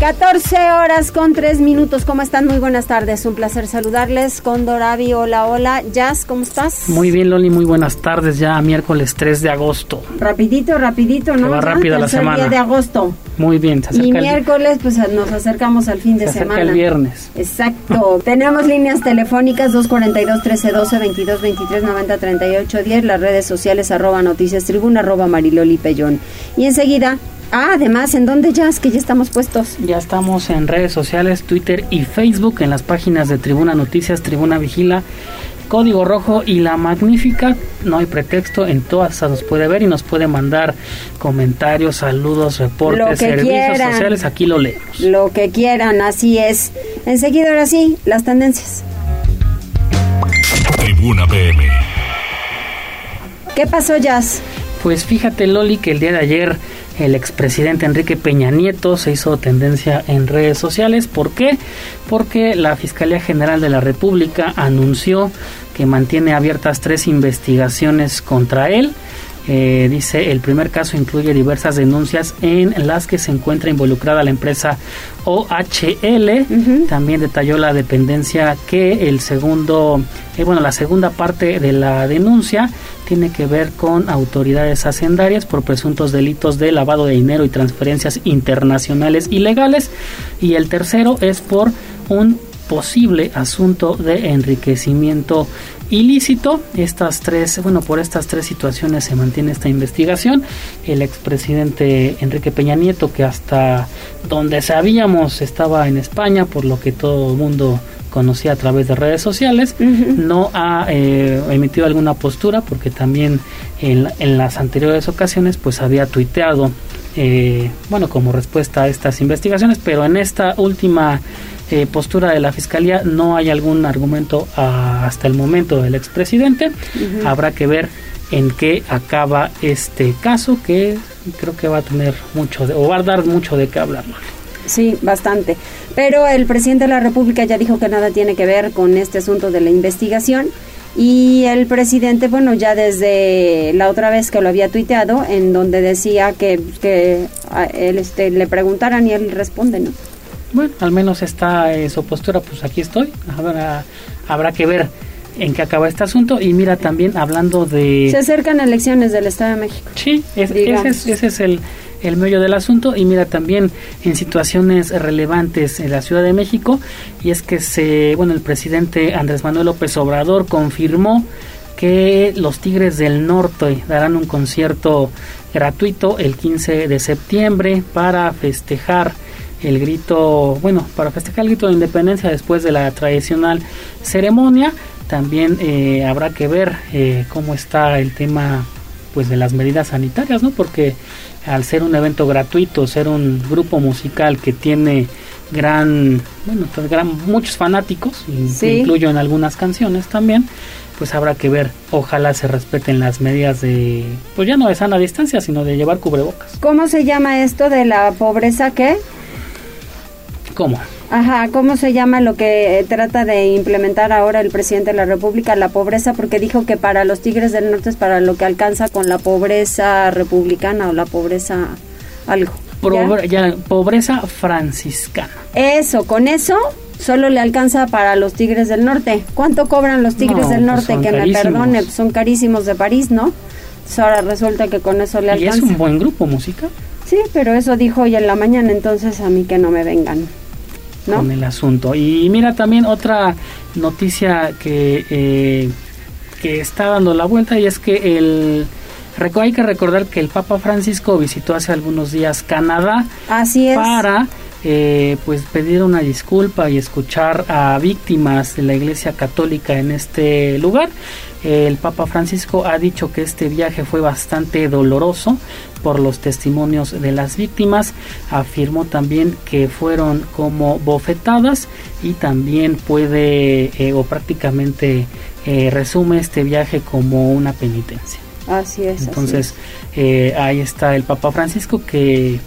14 horas con 3 minutos. ¿Cómo están? Muy buenas tardes. Un placer saludarles. con Doravi, hola, hola. Jazz, ¿cómo estás? Muy bien, Loli. Muy buenas tardes. Ya miércoles 3 de agosto. Rapidito, rapidito, ¿no? va rápida la semana. día de agosto. Muy bien. Se y miércoles, pues nos acercamos al fin de se semana. el viernes. Exacto. Tenemos líneas telefónicas 242-1312, 22 23 90 38 10. Las redes sociales arroba noticias tribuna, arroba mariloli pellón. Y enseguida Ah, además, ¿en dónde ya? Es que ya estamos puestos. Ya estamos en redes sociales, Twitter y Facebook, en las páginas de Tribuna Noticias, Tribuna Vigila, Código Rojo y La Magnífica. No hay pretexto, en todas esas nos puede ver y nos puede mandar comentarios, saludos, reportes, servicios sociales. Aquí lo leemos. Lo que quieran, así es. Enseguida, ahora sí, las tendencias. Tribuna PM. ¿Qué pasó, Jazz? Pues fíjate, Loli, que el día de ayer el expresidente Enrique Peña Nieto se hizo tendencia en redes sociales. ¿Por qué? Porque la Fiscalía General de la República anunció que mantiene abiertas tres investigaciones contra él. Eh, dice, el primer caso incluye diversas denuncias en las que se encuentra involucrada la empresa OHL. También detalló la dependencia que el segundo, eh, bueno, la segunda parte de la denuncia tiene que ver con autoridades hacendarias por presuntos delitos de lavado de dinero y transferencias internacionales ilegales. Y el tercero es por un posible asunto de enriquecimiento ilícito. Estas tres, bueno, por estas tres situaciones se mantiene esta investigación. El expresidente Enrique Peña Nieto, que hasta donde sabíamos estaba en España, por lo que todo el mundo conocía a través de redes sociales, no ha eh, emitido alguna postura porque también en, en, las anteriores ocasiones pues había tuiteado, eh, bueno, como respuesta a estas investigaciones, pero en esta última eh, postura de la Fiscalía no hay algún argumento hasta el momento del expresidente. Habrá que ver en qué acaba este caso que creo que va a tener mucho de, o va a dar mucho de qué hablar. Sí, bastante. Pero el presidente de la República ya dijo que nada tiene que ver con este asunto de la investigación. Y el presidente, bueno, ya desde la otra vez que lo había tuiteado, en donde decía que, que a él este, le preguntaran y él responde, ¿no? bueno, al menos está en su postura, pues aquí estoy. Habrá, habrá que ver en qué acaba este asunto. Y mira, también hablando de... Se acercan elecciones del Estado de México. Sí, ese, es, ese es el, el medio del asunto. Y mira, también en situaciones relevantes en la Ciudad de México, y es que se, bueno, el presidente Andrés Manuel López Obrador confirmó que los Tigres del Norte darán un concierto gratuito el 15 de septiembre para festejar el grito, bueno, para festejar el grito de independencia después de la tradicional ceremonia. También eh, habrá que ver eh, cómo está el tema pues de las medidas sanitarias, ¿no? Porque al ser un evento gratuito, ser un grupo musical que tiene gran, bueno, pues gran, muchos fanáticos, incluyo en algunas canciones también, pues habrá que ver, ojalá se respeten las medidas de, pues ya no de sana distancia, sino de llevar cubrebocas. ¿Cómo se llama esto de la pobreza qué? ¿Cómo? Ajá, ¿cómo se llama lo que trata de implementar ahora el presidente de la República? La pobreza, porque dijo que para los Tigres del Norte es para lo que alcanza con la pobreza republicana o la pobreza algo. ¿Ya? pobreza franciscana. Eso, con eso solo le alcanza para los Tigres del Norte. ¿Cuánto cobran los Tigres del pues Norte? que me perdone, son carísimos de París, ¿no? ahora resulta que con eso le alcanza. ¿Y es un buen grupo musical? Sí, pero eso dijo hoy en la mañana, entonces a mí que no me vengan con el asunto. Y mira también otra noticia que, eh, que está dando la vuelta y es que el hay que recordar que el Papa Francisco visitó hace algunos días Canadá Así es. para eh, pues pedir una disculpa y escuchar a víctimas de la Iglesia Católica en este lugar. El Papa Francisco ha dicho que este viaje fue bastante doloroso por los testimonios de las víctimas. Afirmó también que fueron como bofetadas y también puede eh, o prácticamente eh, resume este viaje como una penitencia. Así es. Entonces, eh, ahí está el Papa Francisco que,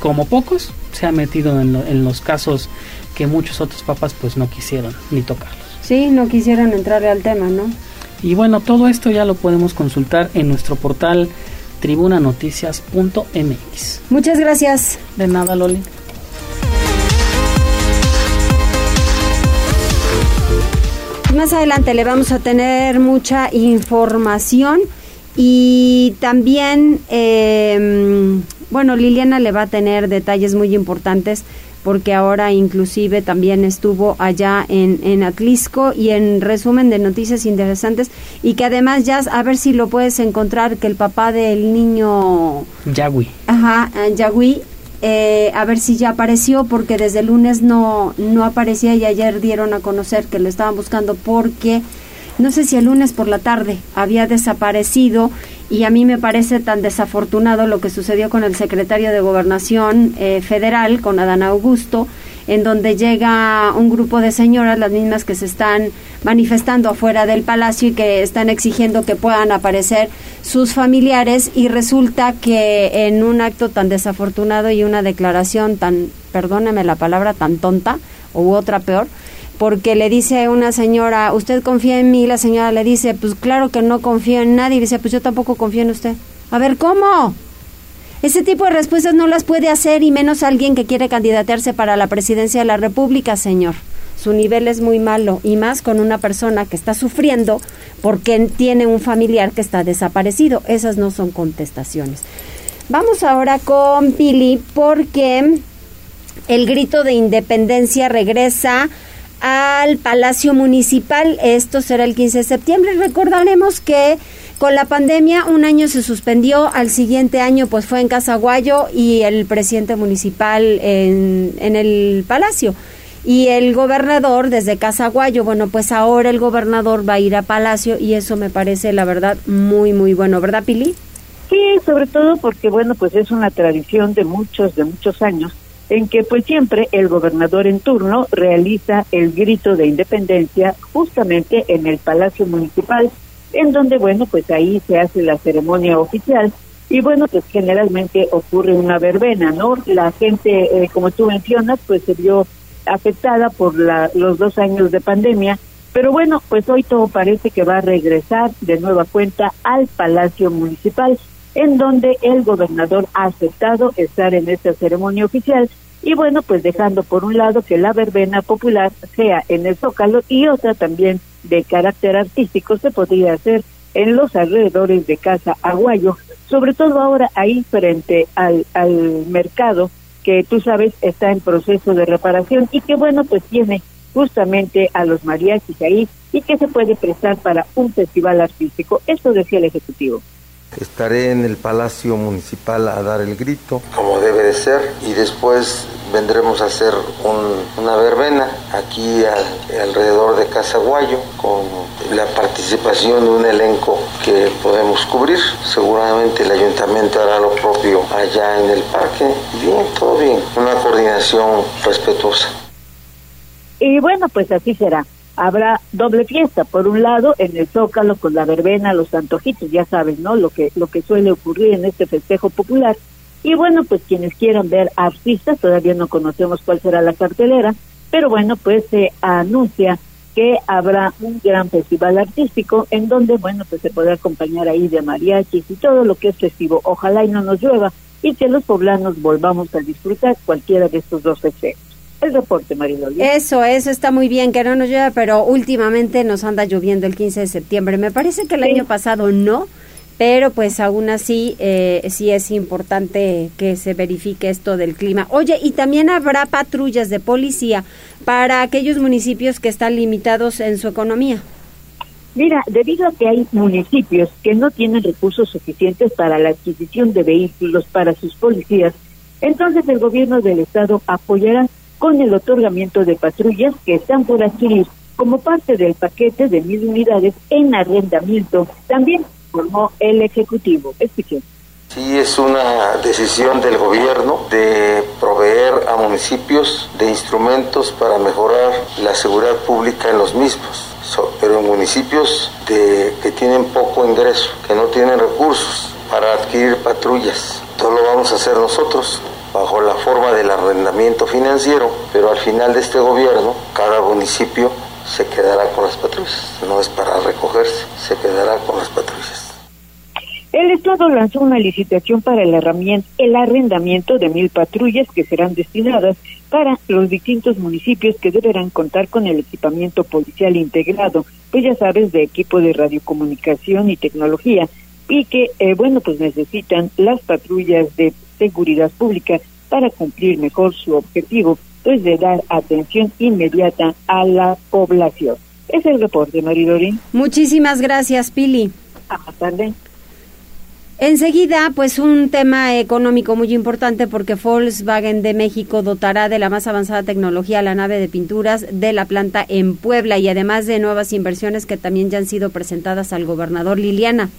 como pocos, se ha metido en, en, los casos que muchos otros papas pues no quisieron ni tocarlos. Sí, no quisieron entrarle al tema, ¿no? Y bueno, todo esto ya lo podemos consultar en nuestro portal tribunanoticias.mx. Muchas gracias. De nada, Loli. Más adelante le vamos a tener mucha información y también, eh, bueno, Liliana le va a tener detalles muy importantes porque ahora inclusive también estuvo allá en, en Atlisco y en resumen de noticias interesantes y que además ya a ver si lo puedes encontrar que el papá del niño Yagui ajá Yagui eh, a ver si ya apareció porque desde el lunes no no aparecía y ayer dieron a conocer que lo estaban buscando porque no sé si el lunes por la tarde había desaparecido y a mí me parece tan desafortunado lo que sucedió con el secretario de Gobernación eh, Federal, con Adán Augusto, en donde llega un grupo de señoras, las mismas que se están manifestando afuera del palacio y que están exigiendo que puedan aparecer sus familiares y resulta que en un acto tan desafortunado y una declaración tan, perdóneme la palabra, tan tonta, u otra peor, porque le dice una señora, ¿usted confía en mí? La señora le dice, pues claro que no confío en nadie. Y dice, pues yo tampoco confío en usted. A ver, ¿cómo? Ese tipo de respuestas no las puede hacer y menos alguien que quiere candidatearse para la presidencia de la República, señor. Su nivel es muy malo y más con una persona que está sufriendo porque tiene un familiar que está desaparecido. Esas no son contestaciones. Vamos ahora con Pili porque el grito de independencia regresa al Palacio Municipal. Esto será el 15 de septiembre. Recordaremos que con la pandemia un año se suspendió, al siguiente año pues fue en Casaguayo y el presidente municipal en, en el Palacio. Y el gobernador desde Casaguayo, bueno, pues ahora el gobernador va a ir a Palacio y eso me parece la verdad muy, muy bueno, ¿verdad, Pili? Sí, sobre todo porque, bueno, pues es una tradición de muchos, de muchos años en que pues siempre el gobernador en turno realiza el grito de independencia justamente en el Palacio Municipal, en donde bueno pues ahí se hace la ceremonia oficial y bueno pues generalmente ocurre una verbena, ¿no? La gente, eh, como tú mencionas, pues se vio afectada por la, los dos años de pandemia, pero bueno pues hoy todo parece que va a regresar de nueva cuenta al Palacio Municipal en donde el gobernador ha aceptado estar en esta ceremonia oficial y bueno, pues dejando por un lado que la verbena popular sea en el Zócalo y otra también de carácter artístico se podría hacer en los alrededores de Casa Aguayo, sobre todo ahora ahí frente al, al mercado que tú sabes está en proceso de reparación y que bueno, pues tiene justamente a los mariachis ahí y que se puede prestar para un festival artístico. Esto decía el Ejecutivo. Estaré en el Palacio Municipal a dar el grito, como debe de ser, y después vendremos a hacer una verbena aquí alrededor de Casaguayo con la participación de un elenco que podemos cubrir. Seguramente el ayuntamiento hará lo propio allá en el parque. Bien, todo bien, una coordinación respetuosa. Y bueno, pues así será habrá doble fiesta. Por un lado, en el Zócalo con la verbena, los antojitos, ya sabes, ¿no? Lo que, lo que suele ocurrir en este festejo popular. Y bueno, pues quienes quieran ver artistas, todavía no conocemos cuál será la cartelera, pero bueno, pues se anuncia que habrá un gran festival artístico en donde, bueno, pues se podrá acompañar ahí de mariachis y todo lo que es festivo. Ojalá y no nos llueva y que los poblanos volvamos a disfrutar cualquiera de estos dos festejos el reporte, Mariloli. Eso, eso está muy bien, que no nos llueva, pero últimamente nos anda lloviendo el 15 de septiembre. Me parece que el año pasado no, pero pues aún así eh, sí es importante que se verifique esto del clima. Oye, y también habrá patrullas de policía para aquellos municipios que están limitados en su economía. Mira, debido a que hay municipios que no tienen recursos suficientes para la adquisición de vehículos para sus policías, entonces el gobierno del estado apoyará con el otorgamiento de patrullas que están por adquirir como parte del paquete de mil unidades en arrendamiento. También formó el Ejecutivo. Escuchen. Sí, es una decisión del gobierno de proveer a municipios de instrumentos para mejorar la seguridad pública en los mismos. pero en municipios de, que tienen poco ingreso, que no tienen recursos para adquirir patrullas. Todo lo vamos a hacer nosotros bajo la forma del arrendamiento financiero, pero al final de este gobierno cada municipio se quedará con las patrullas. No es para recogerse, se quedará con las patrullas. El Estado lanzó una licitación para el, el arrendamiento de mil patrullas que serán destinadas para los distintos municipios que deberán contar con el equipamiento policial integrado, pues ya sabes, de equipo de radiocomunicación y tecnología, y que, eh, bueno, pues necesitan las patrullas de seguridad pública para cumplir mejor su objetivo, pues de dar atención inmediata a la población. Es el reporte, Maridori. Muchísimas gracias, Pili. A más tarde. Enseguida, pues un tema económico muy importante porque Volkswagen de México dotará de la más avanzada tecnología la nave de pinturas de la planta en Puebla y además de nuevas inversiones que también ya han sido presentadas al gobernador Liliana.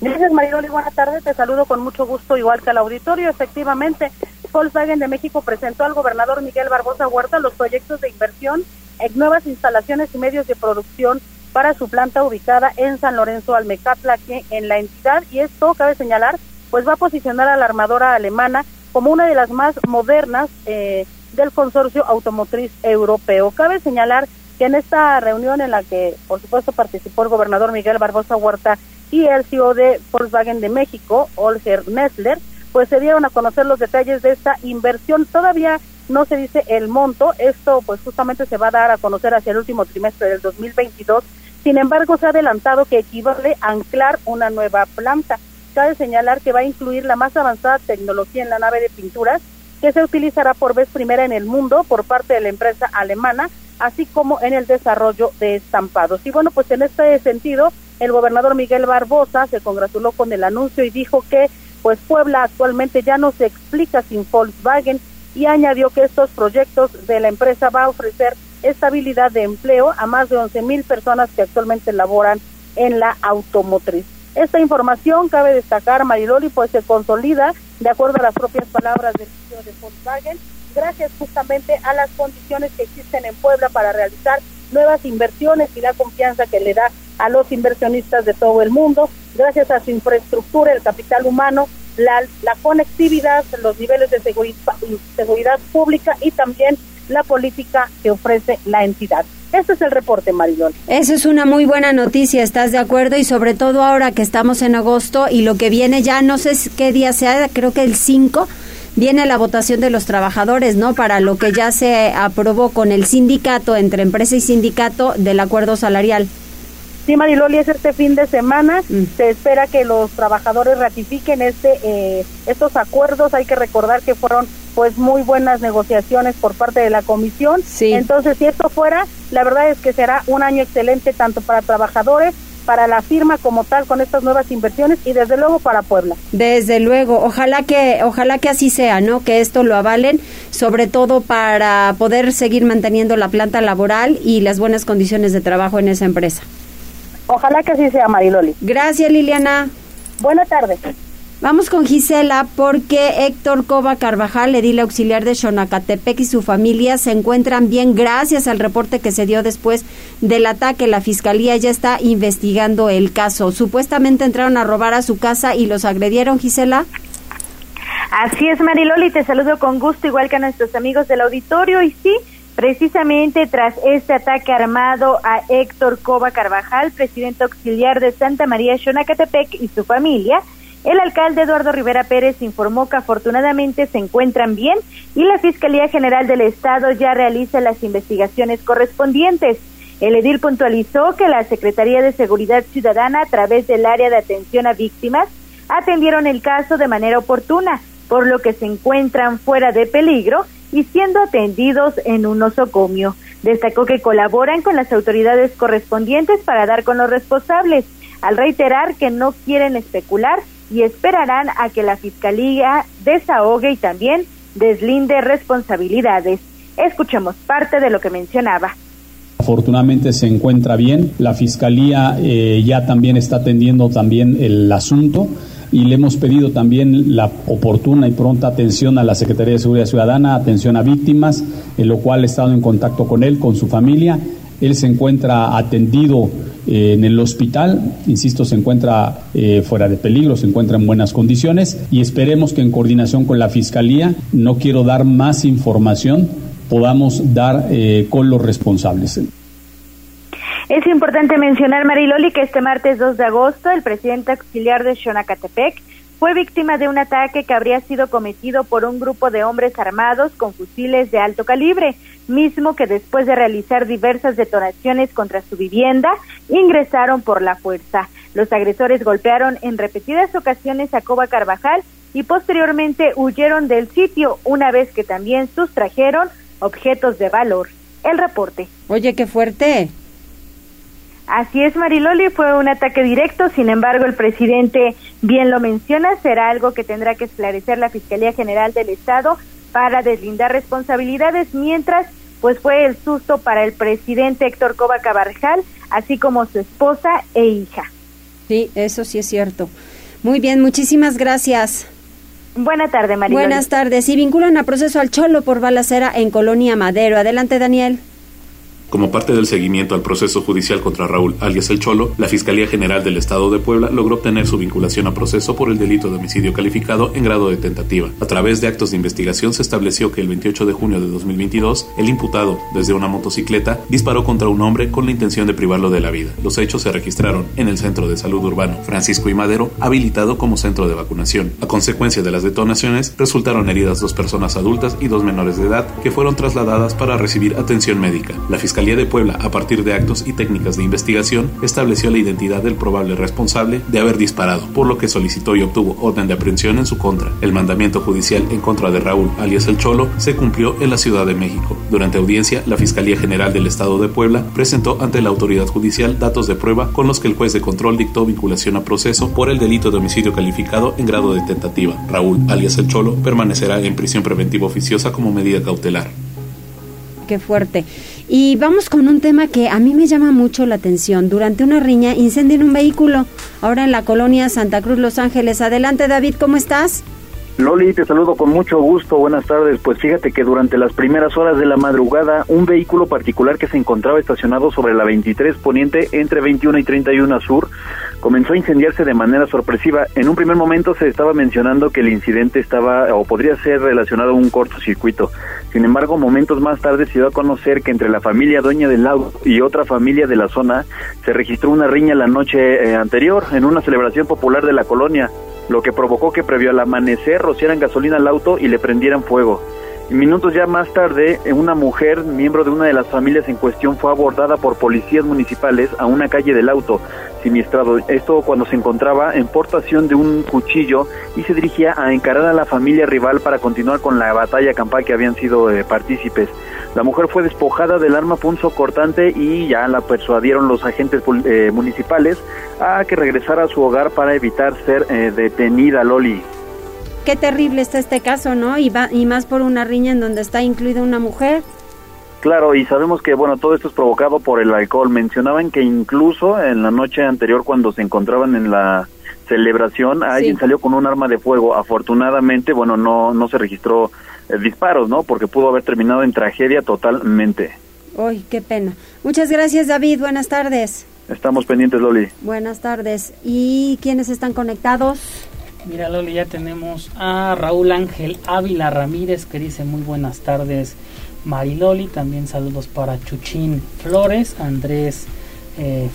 Gracias Mariloli, buenas tardes, te saludo con mucho gusto igual que al auditorio. Efectivamente, Volkswagen de México presentó al gobernador Miguel Barbosa Huerta los proyectos de inversión en nuevas instalaciones y medios de producción para su planta ubicada en San Lorenzo Almecatlaque en la entidad y esto cabe señalar pues va a posicionar a la armadora alemana como una de las más modernas eh, del consorcio automotriz europeo. Cabe señalar que en esta reunión en la que por supuesto participó el gobernador Miguel Barbosa Huerta y el CEO de Volkswagen de México, Olger Nessler, pues se dieron a conocer los detalles de esta inversión. Todavía no se dice el monto, esto pues justamente se va a dar a conocer hacia el último trimestre del 2022 sin embargo, se ha adelantado que equivale a anclar una nueva planta. Cabe señalar que va a incluir la más avanzada tecnología en la nave de pinturas, que se utilizará por vez primera en el mundo por parte de la empresa alemana, así como en el desarrollo de estampados. Y bueno, pues en este sentido, el gobernador Miguel Barbosa se congratuló con el anuncio y dijo que pues Puebla actualmente ya no se explica sin Volkswagen y añadió que estos proyectos de la empresa va a ofrecer estabilidad de empleo a más de 11 mil personas que actualmente laboran en la automotriz. Esta información, cabe destacar, Mariloli, pues se consolida, de acuerdo a las propias palabras del CEO de Volkswagen, gracias justamente a las condiciones que existen en Puebla para realizar nuevas inversiones y la confianza que le da a los inversionistas de todo el mundo, gracias a su infraestructura, el capital humano, la, la conectividad, los niveles de seguridad, seguridad pública y también la política que ofrece la entidad. Este es el reporte, Marilón. Eso es una muy buena noticia, ¿estás de acuerdo? Y sobre todo ahora que estamos en agosto y lo que viene ya, no sé qué día sea, creo que el 5, viene la votación de los trabajadores, ¿no? Para lo que ya se aprobó con el sindicato, entre empresa y sindicato, del acuerdo salarial. Sí, Mariloli, es este fin de semana. Mm. Se espera que los trabajadores ratifiquen este eh, estos acuerdos. Hay que recordar que fueron pues muy buenas negociaciones por parte de la comisión. Sí. Entonces, si esto fuera, la verdad es que será un año excelente tanto para trabajadores para la firma como tal con estas nuevas inversiones y desde luego para Puebla. Desde luego, ojalá que ojalá que así sea, ¿no? Que esto lo avalen, sobre todo para poder seguir manteniendo la planta laboral y las buenas condiciones de trabajo en esa empresa. Ojalá que así sea, Mariloli. Gracias, Liliana. Buenas tardes. Vamos con Gisela porque Héctor Cova Carvajal, edil auxiliar de Xonacatepec y su familia se encuentran bien gracias al reporte que se dio después del ataque. La fiscalía ya está investigando el caso. Supuestamente entraron a robar a su casa y los agredieron, Gisela. Así es, Mariloli, te saludo con gusto, igual que a nuestros amigos del auditorio. Y sí, Precisamente tras este ataque armado a Héctor Cova Carvajal, presidente auxiliar de Santa María Xonacatepec y su familia, el alcalde Eduardo Rivera Pérez informó que afortunadamente se encuentran bien y la Fiscalía General del Estado ya realiza las investigaciones correspondientes. El edil puntualizó que la Secretaría de Seguridad Ciudadana, a través del área de atención a víctimas, atendieron el caso de manera oportuna, por lo que se encuentran fuera de peligro y siendo atendidos en un nosocomio. Destacó que colaboran con las autoridades correspondientes para dar con los responsables, al reiterar que no quieren especular y esperarán a que la Fiscalía desahogue y también deslinde responsabilidades. Escuchemos parte de lo que mencionaba. Afortunadamente se encuentra bien. La Fiscalía eh, ya también está atendiendo también el asunto y le hemos pedido también la oportuna y pronta atención a la Secretaría de Seguridad Ciudadana, atención a víctimas, en lo cual he estado en contacto con él, con su familia Él se encuentra atendido eh, en el hospital, insisto, se encuentra eh, fuera de peligro, se encuentra en buenas condiciones y esperemos que en coordinación con la Fiscalía, no quiero dar más información, podamos dar eh, con los responsables. Es importante mencionar, Mariloli, que este martes 2 de agosto el presidente auxiliar de Xonacatepec fue víctima de un ataque que habría sido cometido por un grupo de hombres armados con fusiles de alto calibre, mismo que después de realizar diversas detonaciones contra su vivienda, ingresaron por la fuerza. Los agresores golpearon en repetidas ocasiones a Coba Carvajal y posteriormente huyeron del sitio, una vez que también sustrajeron objetos de valor. El reporte. Oye, qué fuerte. Así es, Mariloli, fue un ataque directo, sin embargo, el presidente bien lo menciona, será algo que tendrá que esclarecer la Fiscalía General del Estado para deslindar responsabilidades, mientras pues fue el susto para el presidente Héctor Coba Cabarjal, así como su esposa e hija. Sí, eso sí es cierto. Muy bien, muchísimas gracias. Buenas tardes, Mariloli. Buenas tardes. Y vinculan a proceso al Cholo por balacera en Colonia Madero. Adelante, Daniel. Como parte del seguimiento al proceso judicial contra Raúl alias El Cholo, la Fiscalía General del Estado de Puebla logró obtener su vinculación a proceso por el delito de homicidio calificado en grado de tentativa. A través de actos de investigación se estableció que el 28 de junio de 2022, el imputado, desde una motocicleta, disparó contra un hombre con la intención de privarlo de la vida. Los hechos se registraron en el Centro de Salud Urbano Francisco y Madero, habilitado como centro de vacunación. A consecuencia de las detonaciones, resultaron heridas dos personas adultas y dos menores de edad que fueron trasladadas para recibir atención médica. La Fiscalía de Puebla, a partir de actos y técnicas de investigación, estableció la identidad del probable responsable de haber disparado, por lo que solicitó y obtuvo orden de aprehensión en su contra. El mandamiento judicial en contra de Raúl, alias El Cholo, se cumplió en la Ciudad de México. Durante audiencia, la Fiscalía General del Estado de Puebla presentó ante la autoridad judicial datos de prueba con los que el juez de control dictó vinculación a proceso por el delito de homicidio calificado en grado de tentativa. Raúl, alias El Cholo, permanecerá en prisión preventiva oficiosa como medida cautelar. Qué fuerte. Y vamos con un tema que a mí me llama mucho la atención. Durante una riña incendian un vehículo, ahora en la colonia Santa Cruz, Los Ángeles. Adelante, David, ¿cómo estás? Loli, te saludo con mucho gusto. Buenas tardes. Pues fíjate que durante las primeras horas de la madrugada, un vehículo particular que se encontraba estacionado sobre la 23 Poniente entre 21 y 31 Sur comenzó a incendiarse de manera sorpresiva. En un primer momento se estaba mencionando que el incidente estaba o podría ser relacionado a un cortocircuito. Sin embargo, momentos más tarde se dio a conocer que entre la familia dueña del lago y otra familia de la zona se registró una riña la noche eh, anterior en una celebración popular de la colonia, lo que provocó que previo al amanecer rociaran gasolina al auto y le prendieran fuego. Minutos ya más tarde, una mujer, miembro de una de las familias en cuestión, fue abordada por policías municipales a una calle del auto siniestrado. Esto cuando se encontraba en portación de un cuchillo y se dirigía a encarar a la familia rival para continuar con la batalla campal que habían sido eh, partícipes. La mujer fue despojada del arma punzo cortante y ya la persuadieron los agentes eh, municipales a que regresara a su hogar para evitar ser eh, detenida, Loli qué terrible está este caso, ¿no? Y, va, y más por una riña en donde está incluida una mujer. Claro, y sabemos que, bueno, todo esto es provocado por el alcohol. Mencionaban que incluso en la noche anterior, cuando se encontraban en la celebración, alguien salió con un arma de fuego. Afortunadamente, bueno, no, no se registró eh, disparos, ¿no? Porque pudo haber terminado en tragedia totalmente. Uy, qué pena. Muchas gracias, David. Buenas tardes. Estamos pendientes, Loli. Buenas tardes. ¿Y quiénes están conectados? Mira, Loli, ya tenemos a Raúl Ángel Ávila Ramírez que dice muy buenas tardes, Mariloli. También saludos para Chuchín Flores, Andrés. Eh,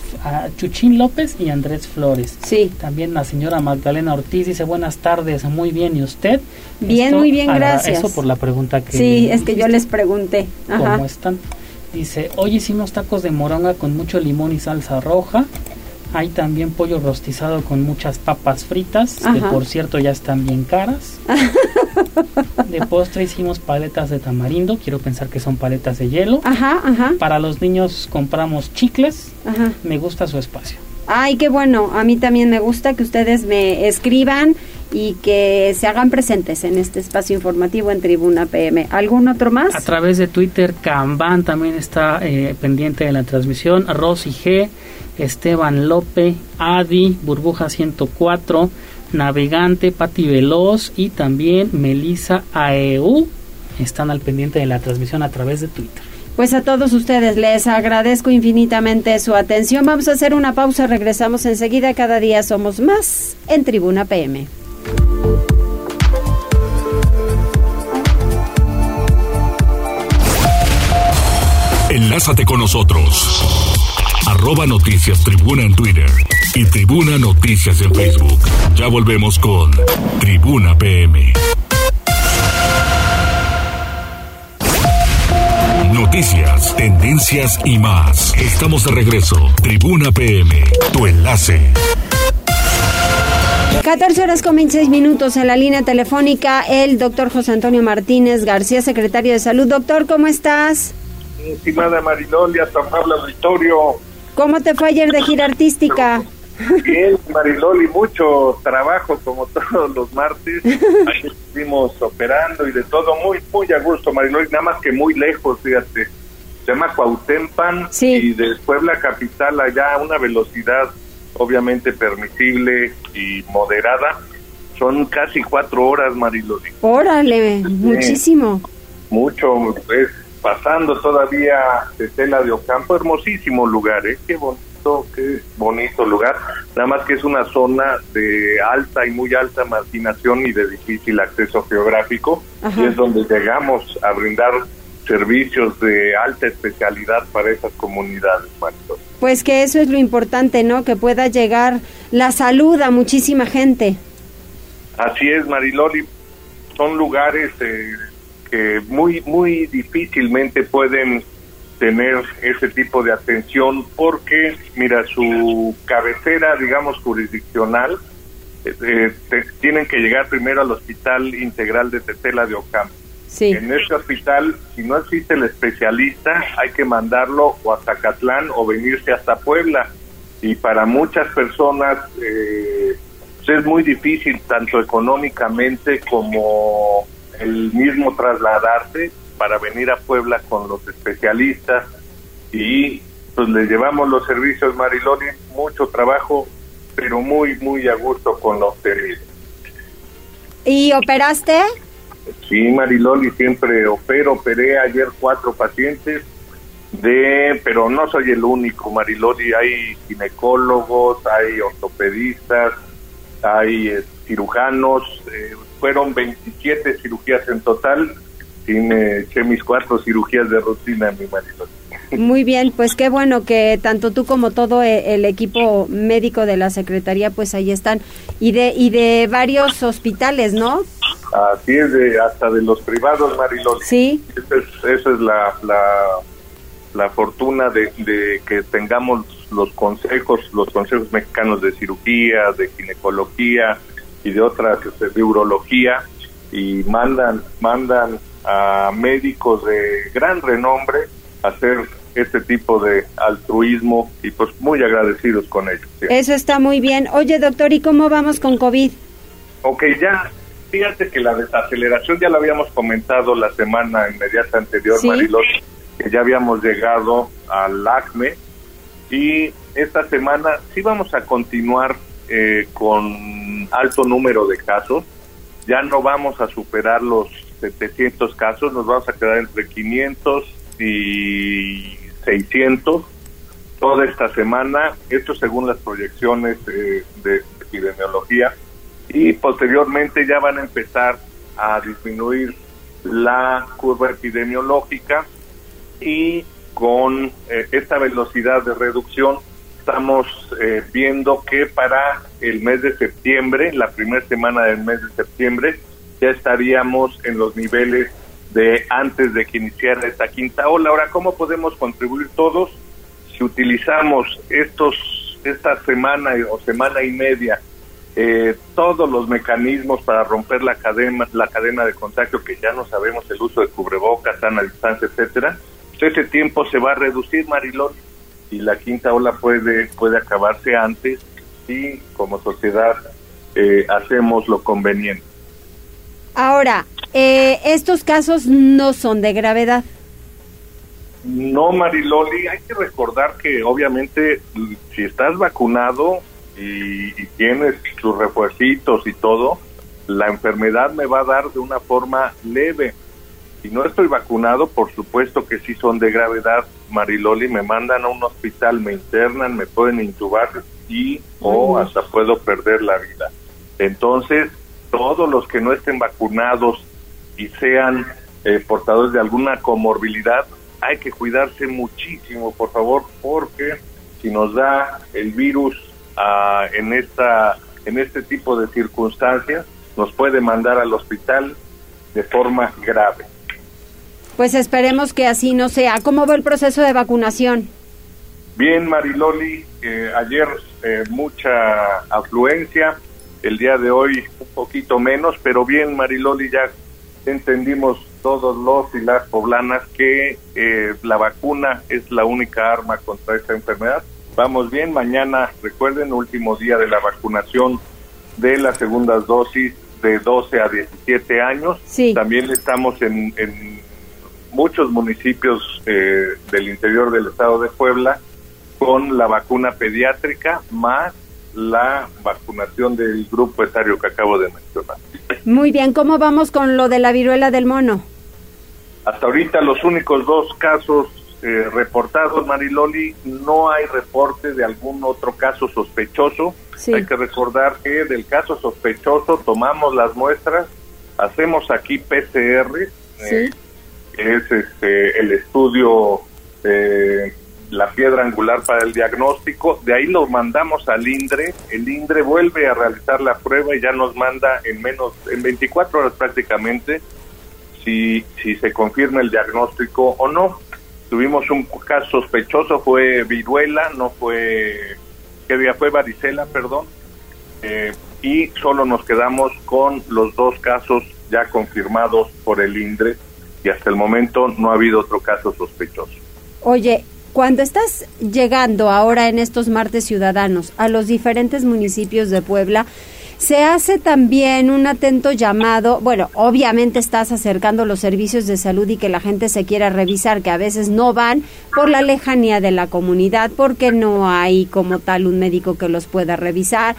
Chuchín López y Andrés Flores. Sí. También la señora Magdalena Ortiz dice buenas tardes, muy bien, ¿y usted? Bien, muy bien, gracias. Eso por la pregunta que... Sí, es que yo les pregunté. ¿Cómo están? Dice, hoy hicimos tacos de moronga con mucho limón y salsa roja. Hay también pollo rostizado con muchas papas fritas, que por cierto ya están bien caras. de postre hicimos paletas de tamarindo, quiero pensar que son paletas de hielo. Ajá, ajá. Para los niños compramos chicles. Ajá. Me gusta su espacio. Ay, qué bueno. A mí también me gusta que ustedes me escriban y que se hagan presentes en este espacio informativo en Tribuna PM. ¿Algún otro más? A través de Twitter, Kanban también está eh, pendiente de la transmisión. Rosy G Esteban Lope, Adi, Burbuja 104, Navegante, Pati Veloz y también Melisa AEU están al pendiente de la transmisión a través de Twitter. Pues a todos ustedes les agradezco infinitamente su atención. Vamos a hacer una pausa, regresamos enseguida. Cada día somos más en Tribuna PM. Enlázate con nosotros. Arroba Noticias Tribuna en Twitter y Tribuna Noticias en Facebook. Ya volvemos con Tribuna PM. Noticias, tendencias y más. Estamos de regreso. Tribuna PM, tu enlace. 14 horas con 26 minutos en la línea telefónica el doctor José Antonio Martínez García, secretario de Salud. Doctor, ¿cómo estás? Estimada Mariloli, hasta Pablo Auditorio. ¿Cómo te fue ayer de gira artística? Bien, Mariloli, mucho trabajo como todos los martes. Ahí estuvimos operando y de todo, muy, muy a gusto, Mariloli, nada más que muy lejos, fíjate. Se llama Cuautempan y de Puebla Capital allá a una velocidad obviamente permisible y moderada. Son casi cuatro horas, Mariloli. Órale, muchísimo. Mucho, es pasando todavía de Tela de Ocampo, hermosísimo lugar, ¿eh? Qué bonito, qué bonito lugar. Nada más que es una zona de alta y muy alta marginación y de difícil acceso geográfico, y es donde llegamos a brindar servicios de alta especialidad para esas comunidades, Pues que eso es lo importante, ¿no? Que pueda llegar la salud a muchísima gente. Así es, Mariloli. Son lugares eh, que muy, muy difícilmente pueden tener ese tipo de atención porque, mira, su cabecera, digamos, jurisdiccional, eh, eh, tienen que llegar primero al Hospital Integral de Tetela de Ocampo. En ese hospital, si no existe el especialista, hay que mandarlo o a Zacatlán o venirse hasta Puebla. Y para muchas personas eh, es muy difícil, tanto económicamente como el mismo trasladarse para venir a Puebla con los especialistas y pues les llevamos los servicios Mariloni, mucho trabajo, pero muy, muy a gusto con los servicios. ¿Y operaste? Sí, Mariloli, siempre opero, operé ayer cuatro pacientes, de, pero no soy el único, Mariloli, hay ginecólogos, hay ortopedistas, hay eh, cirujanos, eh, fueron 27 cirugías en total, y me eché mis cuatro cirugías de rutina, mi Mariloli. Muy bien, pues qué bueno que tanto tú como todo e, el equipo médico de la Secretaría pues ahí están y de y de varios hospitales, ¿no? Así es, de, hasta de los privados, Mariloli. Sí. Esa es, la, la, fortuna de, de, que tengamos los consejos, los consejos mexicanos de cirugía, de ginecología y de otras, de urología, y mandan, mandan a médicos de gran renombre a hacer este tipo de altruismo y pues muy agradecidos con ellos. Eso está muy bien. Oye, doctor, ¿y cómo vamos con COVID? Ok, ya Fíjate que la desaceleración ya la habíamos comentado la semana inmediata anterior, ¿Sí? que ya habíamos llegado al ACME y esta semana sí vamos a continuar eh, con alto número de casos. Ya no vamos a superar los 700 casos, nos vamos a quedar entre 500 y 600 toda esta semana, esto según las proyecciones de epidemiología y posteriormente ya van a empezar a disminuir la curva epidemiológica y con eh, esta velocidad de reducción estamos eh, viendo que para el mes de septiembre, la primera semana del mes de septiembre, ya estaríamos en los niveles de antes de que iniciara esta quinta ola. Ahora, ¿cómo podemos contribuir todos? Si utilizamos estos esta semana o semana y media eh, todos los mecanismos para romper la cadena, la cadena de contagio, que ya no sabemos el uso de cubrebocas, sana distancia, etcétera, pues ese tiempo se va a reducir, Marilón, y la quinta ola puede, puede acabarse antes si como sociedad eh, hacemos lo conveniente. Ahora, eh, estos casos no son de gravedad. No, Mariloli, hay que recordar que obviamente si estás vacunado, y, tienes tus refuercitos y todo, la enfermedad me va a dar de una forma leve. Si no estoy vacunado, por supuesto que sí son de gravedad, Mariloli, me mandan a un hospital, me internan, me pueden intubar y o hasta puedo perder la vida. Entonces, todos los que no estén vacunados y sean eh, portadores de alguna comorbilidad, hay que cuidarse muchísimo, por favor, porque si nos da el virus ah, en esta en este tipo de circunstancias, nos puede mandar al hospital de forma grave. Pues esperemos que así no sea. ¿Cómo va el proceso de vacunación? Bien, Mariloli, eh, ayer eh, mucha afluencia, el día de hoy un poquito menos, pero bien, Mariloli, ya entendimos todos los y las poblanas que eh, la vacuna es la única arma contra esta enfermedad. Vamos bien, mañana, recuerden, último día de la vacunación de las segundas dosis de 12 a 17 años. También estamos en, muchos municipios eh, del interior del estado de Puebla con la vacuna pediátrica más la vacunación del grupo etario que acabo de mencionar. Muy bien, ¿cómo vamos con lo de la viruela del mono? Hasta ahorita los únicos dos casos eh, reportados, Mariloli, no hay reporte de algún otro caso sospechoso. Hay que recordar que del caso sospechoso tomamos las muestras, hacemos aquí PCR, eh, que es este, el estudio, eh, la piedra angular para el diagnóstico, de ahí lo mandamos al INDRE, el INDRE vuelve a realizar la prueba y ya nos manda en menos, en 24 horas prácticamente, si, si se confirma el diagnóstico o no. Tuvimos un caso sospechoso, fue viruela, no fue, ¿qué día fue? Varicela, perdón. Eh, y solo nos quedamos con los dos casos ya confirmados por el INDRE y hasta el momento no ha habido otro caso sospechoso. Oye, cuando estás llegando ahora en estos martes ciudadanos a los diferentes municipios de Puebla, se hace también un atento llamado, bueno, obviamente estás acercando los servicios de salud y que la gente se quiera revisar, que a veces no van por la lejanía de la comunidad, porque no hay como tal un médico que los pueda revisar,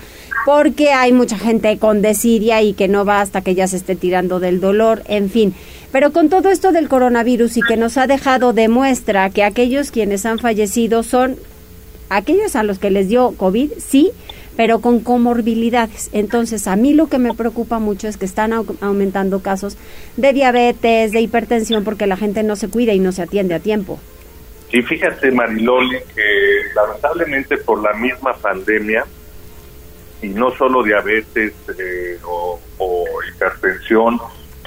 porque hay mucha gente con desidia y que no va hasta que ya se esté tirando del dolor, en fin. Pero con todo esto del coronavirus y que nos ha dejado de muestra que aquellos quienes han fallecido son aquellos a los que les dio COVID, sí, pero con comorbilidades. Entonces, a mí lo que me preocupa mucho es que están aumentando casos de diabetes, de hipertensión, porque la gente no se cuida y no se atiende a tiempo. Sí, fíjate, Mariloli, que lamentablemente por la misma pandemia, y no solo diabetes eh, o, hipertensión,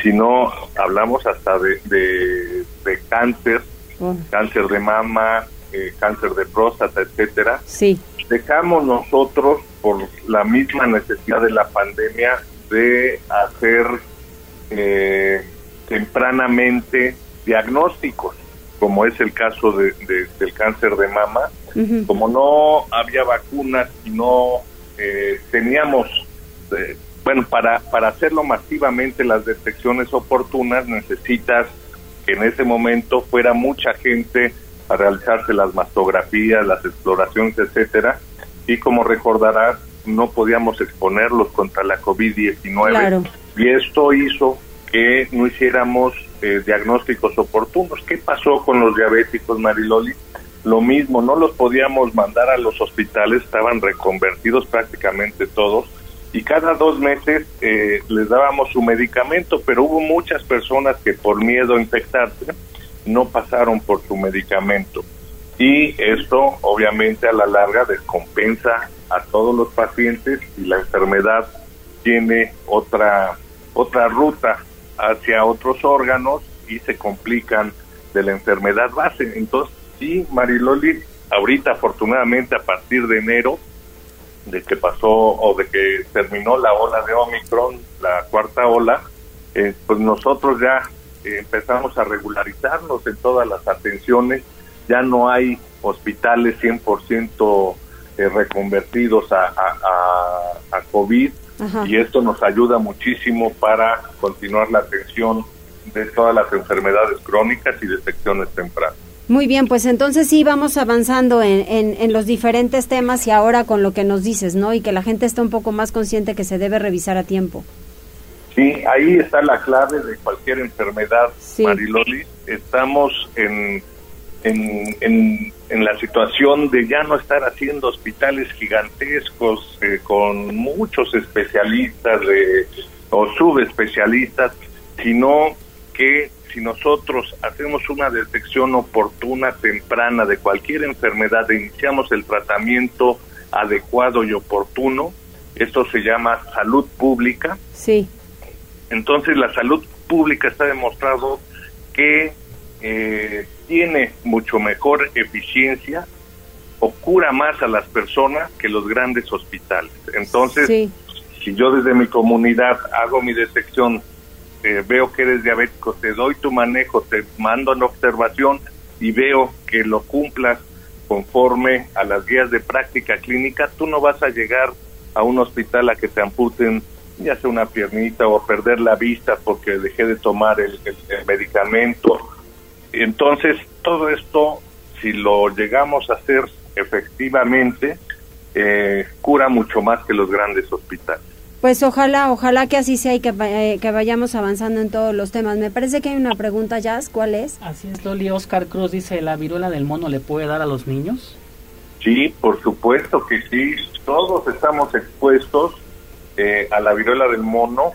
sino hablamos hasta de, de, cáncer, oh. cáncer de mama, eh, cáncer de próstata, etcétera. Sí. Dejamos nosotros por la misma necesidad de la pandemia de hacer eh, tempranamente diagnósticos, como es el caso de, del cáncer de mama. Como no había vacunas y no eh, teníamos, eh, bueno, para, para hacerlo masivamente las detecciones oportunas necesitas que en ese momento fuera mucha gente a realizarse las mastografías, las exploraciones, etcétera, y como recordarás, no podíamos exponerlos contra la COVID-19 y esto hizo que no hiciéramos eh, diagnósticos oportunos. ¿Qué pasó con los diabéticos, Mariloli? Lo mismo, no los podíamos mandar a los hospitales, estaban reconvertidos prácticamente todos y cada dos meses eh, les dábamos su medicamento, pero hubo muchas personas que por miedo a infectarse no pasaron por su medicamento y esto obviamente a la larga descompensa a todos los pacientes y la enfermedad tiene otra otra ruta hacia otros órganos y se complican de la enfermedad base. Entonces, sí, Mariloli, ahorita afortunadamente a partir de enero, de que pasó o de que terminó la ola de Omicron, la cuarta ola, eh, pues nosotros ya empezamos a regularizarnos en todas las atenciones ya no hay hospitales 100% eh, reconvertidos a, a, COVID y esto nos ayuda muchísimo para continuar la atención de todas las enfermedades crónicas y detecciones tempranas. Muy bien, pues entonces sí vamos avanzando en, en, en, los diferentes temas y ahora con lo que nos dices, ¿no? Y que la gente esté un poco más consciente que se debe revisar a tiempo. Sí, ahí está la clave de cualquier enfermedad, Mariloli. Estamos en, en, en, la situación de ya no estar haciendo hospitales gigantescos eh, con muchos especialistas de, o subespecialistas, sino que si nosotros hacemos una detección oportuna, temprana de cualquier enfermedad, iniciamos el tratamiento adecuado y oportuno, esto se llama salud pública. Sí. Entonces la salud pública está demostrado que eh, tiene mucho mejor eficiencia o cura más a las personas que los grandes hospitales. Entonces, si yo desde mi comunidad hago mi detección, eh, veo que eres diabético, te doy tu manejo, te mando la observación y veo que lo cumplas conforme a las guías de práctica clínica, tú no vas a llegar a un hospital a que te amputen ya sea una piernita o perder la vista porque dejé de tomar el, medicamento. Entonces, todo esto, si lo llegamos a hacer efectivamente, eh, cura mucho más que los grandes hospitales. Pues ojalá, ojalá que así sea y que, eh, que vayamos avanzando en todos los temas. Me parece que hay una pregunta, Jazz, ¿cuál es? Así es, Loli. Oscar Cruz dice, ¿la viruela del mono le puede dar a los niños? Sí, por supuesto que sí. Todos estamos expuestos eh, a la viruela del mono.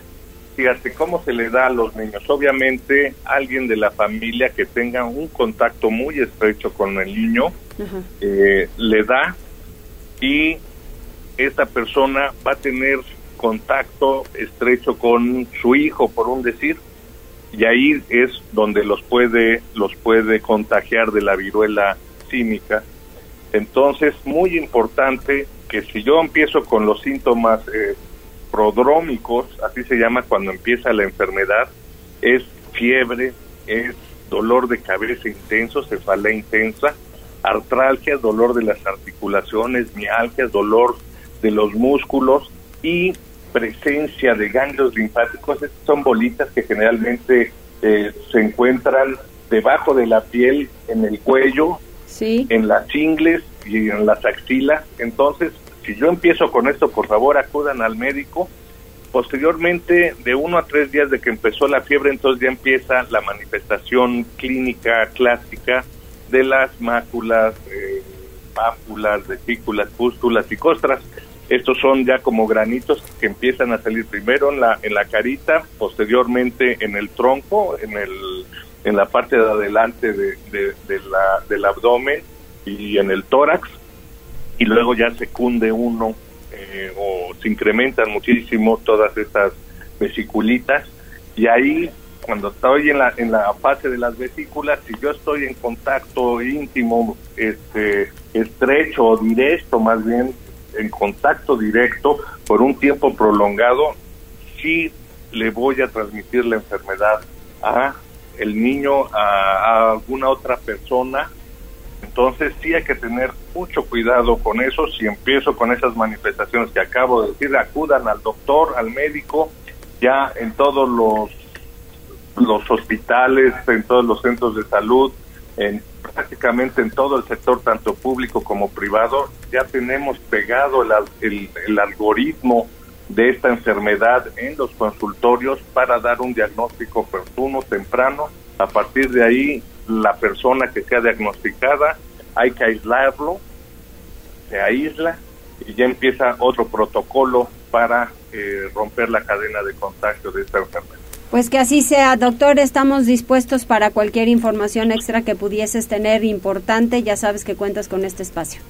Fíjate cómo se le da a los niños. Obviamente, alguien de la familia que tenga un contacto muy estrecho con el niño eh, le da y esta persona va a tener contacto estrecho con su hijo, por un decir, y ahí es donde los puede los puede contagiar de la viruela cínica. Entonces, muy importante que si yo empiezo con los síntomas eh, prodrómicos, así se llama cuando empieza la enfermedad, es fiebre, es dolor de cabeza intenso, cefalea intensa, artralgia, dolor de las articulaciones, mialgia, dolor de los músculos y presencia de ganglios linfáticos. Estas son bolitas que generalmente eh, se encuentran debajo de la piel, en el cuello, en las ingles y en las axilas. Entonces, si yo empiezo con esto, por favor acudan al médico. Posteriormente, de uno a tres días de que empezó la fiebre, entonces ya empieza la manifestación clínica clásica de las máculas, eh, pápulas, vesículas, pústulas y costras. Estos son ya como granitos que empiezan a salir primero en la, en la carita, posteriormente en el tronco, en, el, en la parte de adelante de, de la, del abdomen y en el tórax y luego ya se cunde uno eh, o se incrementan muchísimo todas estas vesiculitas y ahí cuando estoy en la en la fase de las vesículas si yo estoy en contacto íntimo este estrecho o directo más bien en contacto directo por un tiempo prolongado sí le voy a transmitir la enfermedad a el niño a alguna otra persona entonces sí hay que tener mucho cuidado con eso. Si empiezo con esas manifestaciones que acabo de decir, acudan al doctor, al médico, ya en todos los, los hospitales, en todos los centros de salud, en prácticamente en todo el sector, tanto público como privado, ya tenemos pegado el, el algoritmo de esta enfermedad en los consultorios para dar un diagnóstico oportuno, temprano. A partir de ahí la persona que sea diagnosticada, hay que aislarlo, se aísla y ya empieza otro protocolo para eh, romper la cadena de contagio de esta enfermedad. Pues que así sea, doctor, estamos dispuestos para cualquier información extra que pudieses tener importante, ya sabes que cuentas con este espacio.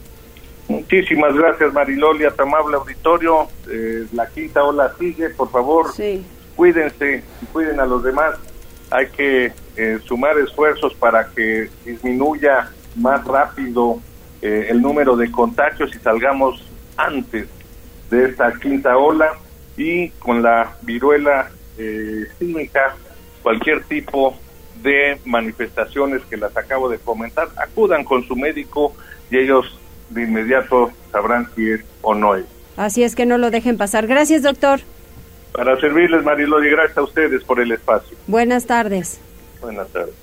Muchísimas gracias Marilolia, tu amable auditorio, eh, la quinta ola sigue, por favor, cuídense y cuiden a los demás. Hay que eh, sumar esfuerzos para que disminuya más rápido eh, el número de contagios y salgamos antes de esta quinta ola. Y con la viruela eh, cualquier tipo de manifestaciones que las acabo de comentar, acudan con su médico y ellos de inmediato sabrán si es o no es. Así es que no lo dejen pasar. Gracias, doctor. Para servirles, Mariló, y gracias a ustedes por el espacio. Buenas tardes. Buenas tardes.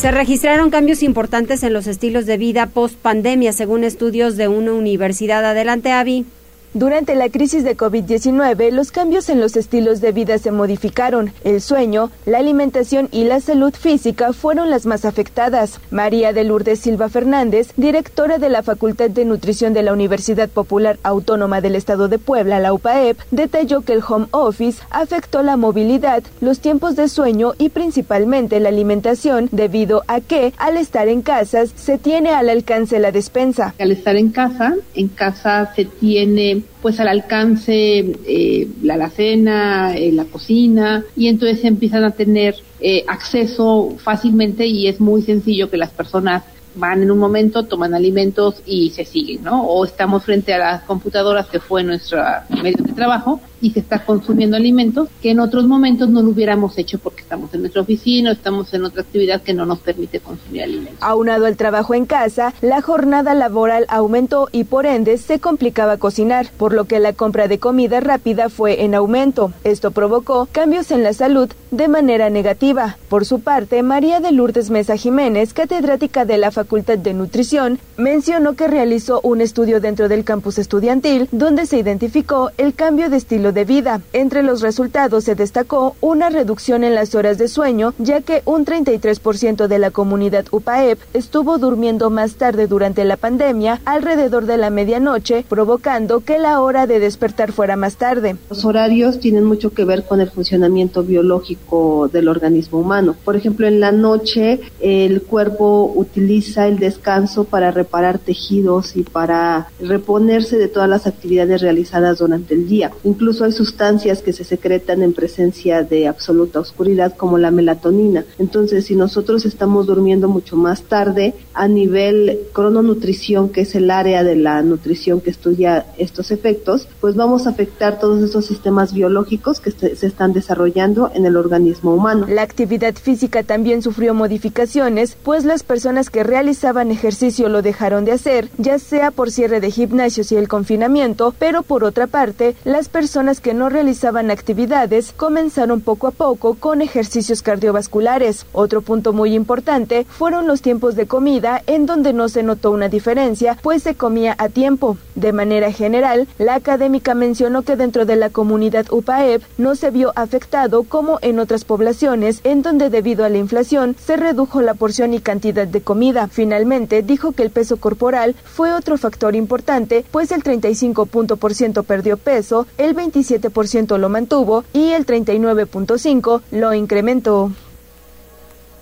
Se registraron cambios importantes en los estilos de vida post pandemia, según estudios de una universidad. Adelante, Avi. Durante la crisis de COVID-19, los cambios en los estilos de vida se modificaron. El sueño, la alimentación y la salud física fueron las más afectadas. María de Lourdes Silva Fernández, directora de la Facultad de Nutrición de la Universidad Popular Autónoma del Estado de Puebla, la UPAEP, detalló que el home office afectó la movilidad, los tiempos de sueño y principalmente la alimentación, debido a que, al estar en casas, se tiene al alcance la despensa. Al estar en casa, en casa se tiene pues al alcance eh, la alacena, eh, la cocina y entonces empiezan a tener eh, acceso fácilmente y es muy sencillo que las personas van en un momento, toman alimentos y se siguen, ¿no? O estamos frente a las computadoras que fue nuestro medio de trabajo y se está consumiendo alimentos que en otros momentos no lo hubiéramos hecho porque estamos en nuestra oficina o estamos en otra actividad que no nos permite consumir alimentos. Aunado al trabajo en casa, la jornada laboral aumentó y por ende se complicaba cocinar, por lo que la compra de comida rápida fue en aumento. Esto provocó cambios en la salud de manera negativa. Por su parte, María de Lourdes Mesa Jiménez, catedrática de la Facultad de Nutrición, mencionó que realizó un estudio dentro del campus estudiantil donde se identificó el cambio de estilo de vida. Entre los resultados se destacó una reducción en las horas de sueño, ya que un 33% de la comunidad UPAEP estuvo durmiendo más tarde durante la pandemia, alrededor de la medianoche, provocando que la hora de despertar fuera más tarde. Los horarios tienen mucho que ver con el funcionamiento biológico del organismo humano. Por ejemplo, en la noche el cuerpo utiliza el descanso para reparar tejidos y para reponerse de todas las actividades realizadas durante el día. Incluso hay sustancias que se secretan en presencia de absoluta oscuridad como la melatonina. Entonces, si nosotros estamos durmiendo mucho más tarde, a nivel crononutrición, que es el área de la nutrición que estudia estos efectos, pues vamos a afectar todos esos sistemas biológicos que se están desarrollando en el organismo humano. La actividad física también sufrió modificaciones, pues las personas que realizaban ejercicio lo dejaron de hacer, ya sea por cierre de gimnasios y el confinamiento, pero por otra parte, las personas que no realizaban actividades comenzaron poco a poco con ejercicios cardiovasculares. Otro punto muy importante fueron los tiempos de comida en donde no se notó una diferencia, pues se comía a tiempo. De manera general, la académica mencionó que dentro de la comunidad UPAEP no se vio afectado como en otras poblaciones en donde debido a la inflación se redujo la porción y cantidad de comida. Finalmente, dijo que el peso corporal fue otro factor importante, pues el 35% perdió peso, el 25 27% lo mantuvo y el 39.5% lo incrementó.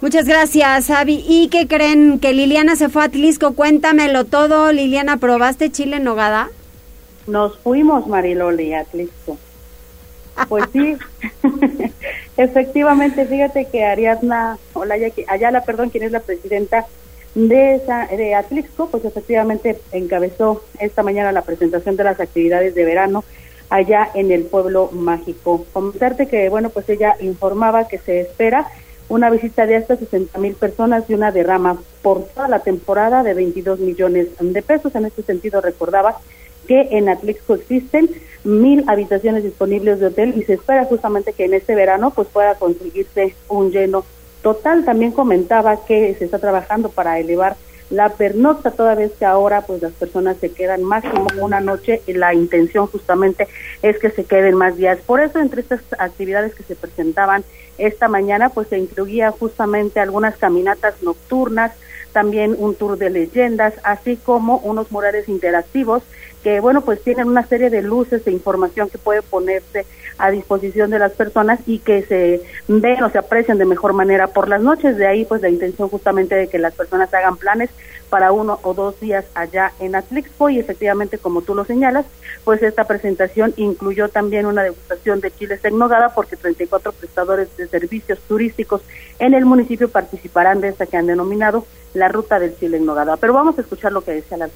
Muchas gracias, Avi. ¿Y qué creen? Que Liliana se fue a Atlisco. Cuéntamelo todo. Liliana, ¿probaste chile en nogada? Nos fuimos, Mariloli, a Atlisco. Pues sí, efectivamente, fíjate que Ariadna Ayala, perdón, quien es la presidenta de, esa, de Atlixco, pues efectivamente encabezó esta mañana la presentación de las actividades de verano allá en el pueblo mágico. Comentarte que, bueno, pues ella informaba que se espera una visita de hasta 60 mil personas y una derrama por toda la temporada de 22 millones de pesos. En este sentido, recordaba que en Atlixco existen mil habitaciones disponibles de hotel y se espera justamente que en este verano pues pueda conseguirse un lleno total. También comentaba que se está trabajando para elevar la pernocta, toda vez que ahora pues las personas se quedan máximo una noche y la intención justamente es que se queden más días. Por eso entre estas actividades que se presentaban esta mañana pues se incluía justamente algunas caminatas nocturnas, también un tour de leyendas, así como unos murales interactivos que bueno pues tienen una serie de luces e información que puede ponerse a disposición de las personas y que se ven o se aprecian de mejor manera por las noches. De ahí, pues, la intención justamente de que las personas hagan planes para uno o dos días allá en Atlixco y efectivamente, como tú lo señalas, pues esta presentación incluyó también una degustación de chiles en nogada porque 34 prestadores de servicios turísticos en el municipio participarán de esta que han denominado la ruta del chile en nogada. Pero vamos a escuchar lo que decía la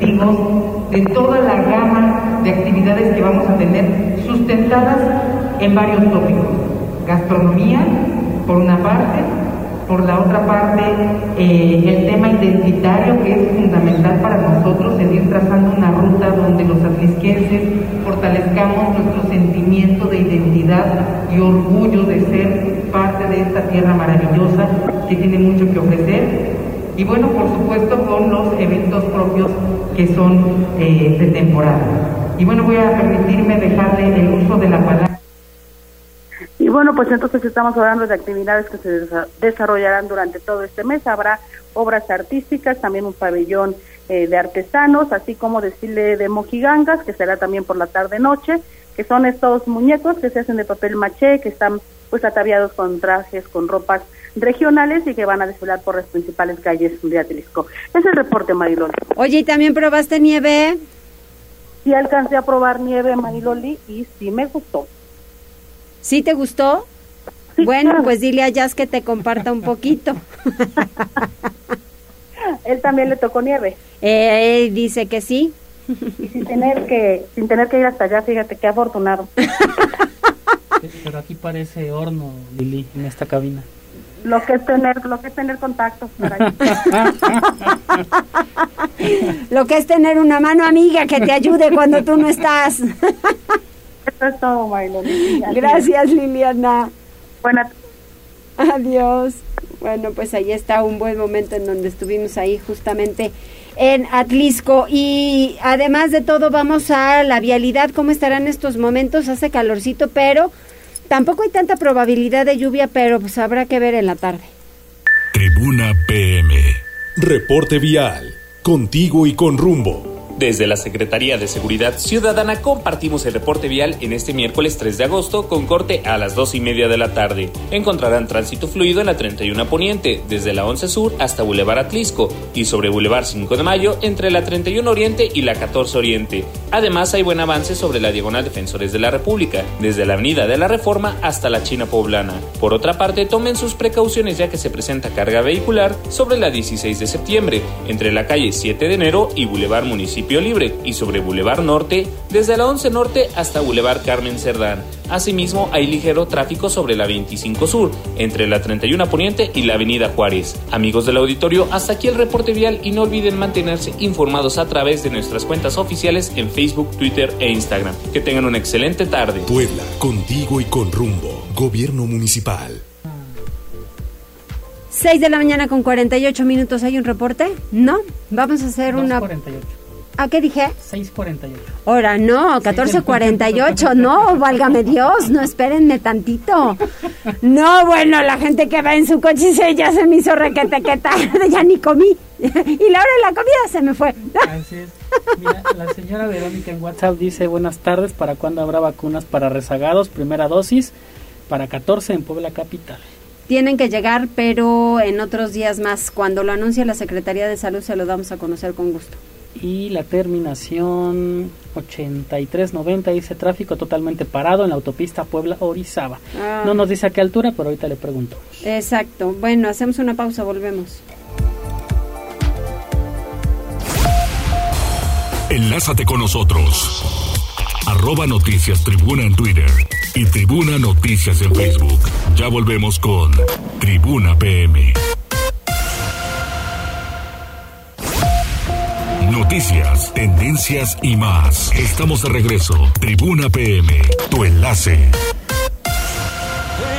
de toda la gama de actividades que vamos a tener sustentadas en varios tópicos. Gastronomía, por una parte, por la otra parte, eh, el tema identitario que es fundamental para nosotros, en ir trazando una ruta donde los atlisquenses fortalezcamos nuestro sentimiento de identidad y orgullo de ser parte de esta tierra maravillosa que tiene mucho que ofrecer. Y bueno, por supuesto, con los eventos propios que son eh, de temporada. Y bueno, voy a permitirme dejarle el uso de la palabra. Y bueno, pues entonces estamos hablando de actividades que se desarrollarán durante todo este mes. Habrá obras artísticas, también un pabellón eh, de artesanos, así como desfile de mojigangas, que será también por la tarde-noche, que son estos muñecos que se hacen de papel maché, que están pues ataviados con trajes, con ropas regionales y que van a desfilar por las principales calles de Atlisco. Es el reporte, Mariloli. Oye, ¿y también probaste nieve? Sí, alcancé a probar nieve, Mariloli, y sí me gustó. ¿Sí te gustó? bueno, pues dile a Jazz que te comparta un poquito. Él también le tocó nieve. Eh, dice que sí. Y sin tener que, sin tener que ir hasta allá, fíjate qué afortunado. Pero aquí parece horno, Lili, en esta cabina. Lo que es tener, lo que es tener contactos. lo que es tener una mano amiga que te ayude cuando tú no estás. Eso es todo, Gracias, Liliana. Buenas. Adiós. Bueno, pues ahí está un buen momento en donde estuvimos ahí justamente en Atlisco. Y además de todo, vamos a la vialidad. ¿Cómo estarán estos momentos? Hace calorcito, pero tampoco hay tanta probabilidad de lluvia, pero pues habrá que ver en la tarde. Tribuna PM. Reporte vial. Contigo y con rumbo. Desde la Secretaría de Seguridad Ciudadana compartimos el reporte vial en este miércoles 3 de agosto con corte a las 2 y media de la tarde. Encontrarán tránsito fluido en la 31 Poniente, desde la 11 Sur hasta Boulevard Atlisco y sobre Boulevard 5 de Mayo entre la 31 Oriente y la 14 Oriente. Además hay buen avance sobre la Diagonal Defensores de la República, desde la Avenida de la Reforma hasta la China Poblana. Por otra parte, tomen sus precauciones ya que se presenta carga vehicular sobre la 16 de septiembre, entre la calle 7 de enero y Boulevard Libre y sobre Boulevard Norte desde la 11 Norte hasta Boulevard Carmen Cerdán. Asimismo, hay ligero tráfico sobre la 25 Sur, entre la 31 Poniente y la Avenida Juárez. Amigos del auditorio, hasta aquí el reporte vial y no olviden mantenerse informados a través de nuestras cuentas oficiales en Facebook, Twitter e Instagram. Que tengan una excelente tarde. Puebla, contigo y con rumbo. Gobierno Municipal. 6 de la mañana con 48 minutos. ¿Hay un reporte? No. Vamos a hacer una. 48. ¿A qué dije? 6.48. Ahora, no, 14.48, no, válgame Dios, no espérenme tantito. No, bueno, la gente que va en su coche dice, ya se me hizo requete que tarde, ya ni comí. Y la hora de la comida se me fue. Así es. Mira, la señora Verónica en WhatsApp dice, buenas tardes, ¿para cuándo habrá vacunas para rezagados? Primera dosis para 14 en Puebla Capital tienen que llegar, pero en otros días más. Cuando lo anuncie la Secretaría de Salud se lo damos a conocer con gusto y la terminación 8390 dice tráfico totalmente parado en la autopista Puebla-Orizaba. Ah. No nos dice a qué altura, pero ahorita le pregunto. Exacto. Bueno, hacemos una pausa, volvemos. Enlázate con nosotros. Arroba Noticias Tribuna en Twitter y Tribuna Noticias en Facebook. Ya volvemos con Tribuna PM. Noticias, tendencias y más. Estamos de regreso. Tribuna PM, tu enlace.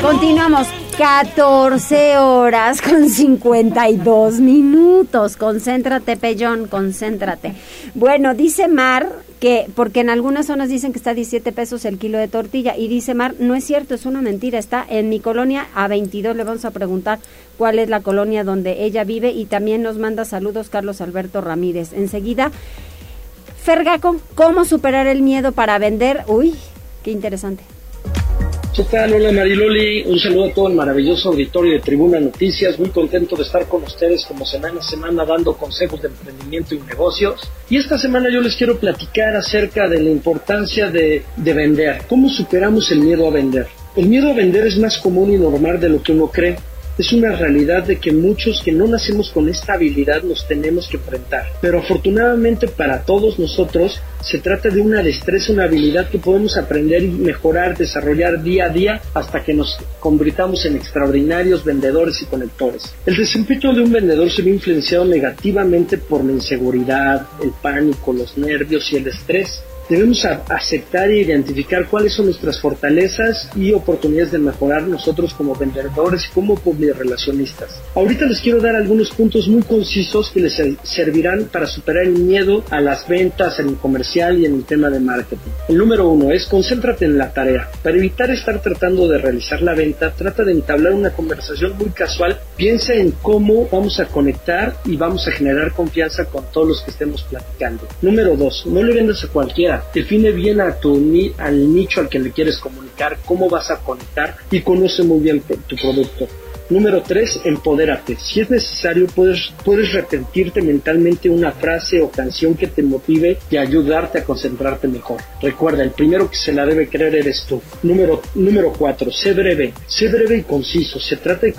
Continuamos 14 horas con 52 minutos. Concéntrate, Pellón, concéntrate. Bueno, dice Mar que, porque en algunas zonas dicen que está a 17 pesos el kilo de tortilla, y dice Mar, no es cierto, es una mentira, está en mi colonia a 22. Le vamos a preguntar cuál es la colonia donde ella vive y también nos manda saludos Carlos Alberto Ramírez. Enseguida, Fergaco, ¿cómo superar el miedo para vender? Uy, qué interesante. ¿Qué tal? Hola Mariloli, un saludo a todo el maravilloso auditorio de Tribuna Noticias, muy contento de estar con ustedes como semana a semana dando consejos de emprendimiento y negocios. Y esta semana yo les quiero platicar acerca de la importancia de, de vender, cómo superamos el miedo a vender. El miedo a vender es más común y normal de lo que uno cree es una realidad de que muchos que no nacemos con esta habilidad nos tenemos que enfrentar. Pero afortunadamente para todos nosotros se trata de una destreza, una habilidad que podemos aprender y mejorar, desarrollar día a día hasta que nos convirtamos en extraordinarios vendedores y conectores. El desempeño de un vendedor se ve influenciado negativamente por la inseguridad, el pánico, los nervios y el estrés debemos aceptar e identificar cuáles son nuestras fortalezas y oportunidades de mejorar nosotros como vendedores y como relacionistas. Ahorita les quiero dar algunos puntos muy concisos que les servirán para superar el miedo a las ventas en el comercial y en el tema de marketing. El número uno es concéntrate en la tarea. Para evitar estar tratando de realizar la venta, trata de entablar una conversación muy casual. Piensa en cómo vamos a conectar y vamos a generar confianza con todos los que estemos platicando. Número dos, no le vendas a cualquiera. Define bien a tu al nicho al que le quieres comunicar, cómo vas a conectar y conoce muy bien tu producto. Número 3, empodérate. Si es necesario, puedes, puedes repetirte mentalmente una frase o canción que te motive y ayudarte a concentrarte mejor. Recuerda, el primero que se la debe creer eres tú. Número, número 4, sé breve. Sé breve y conciso. Se trata de,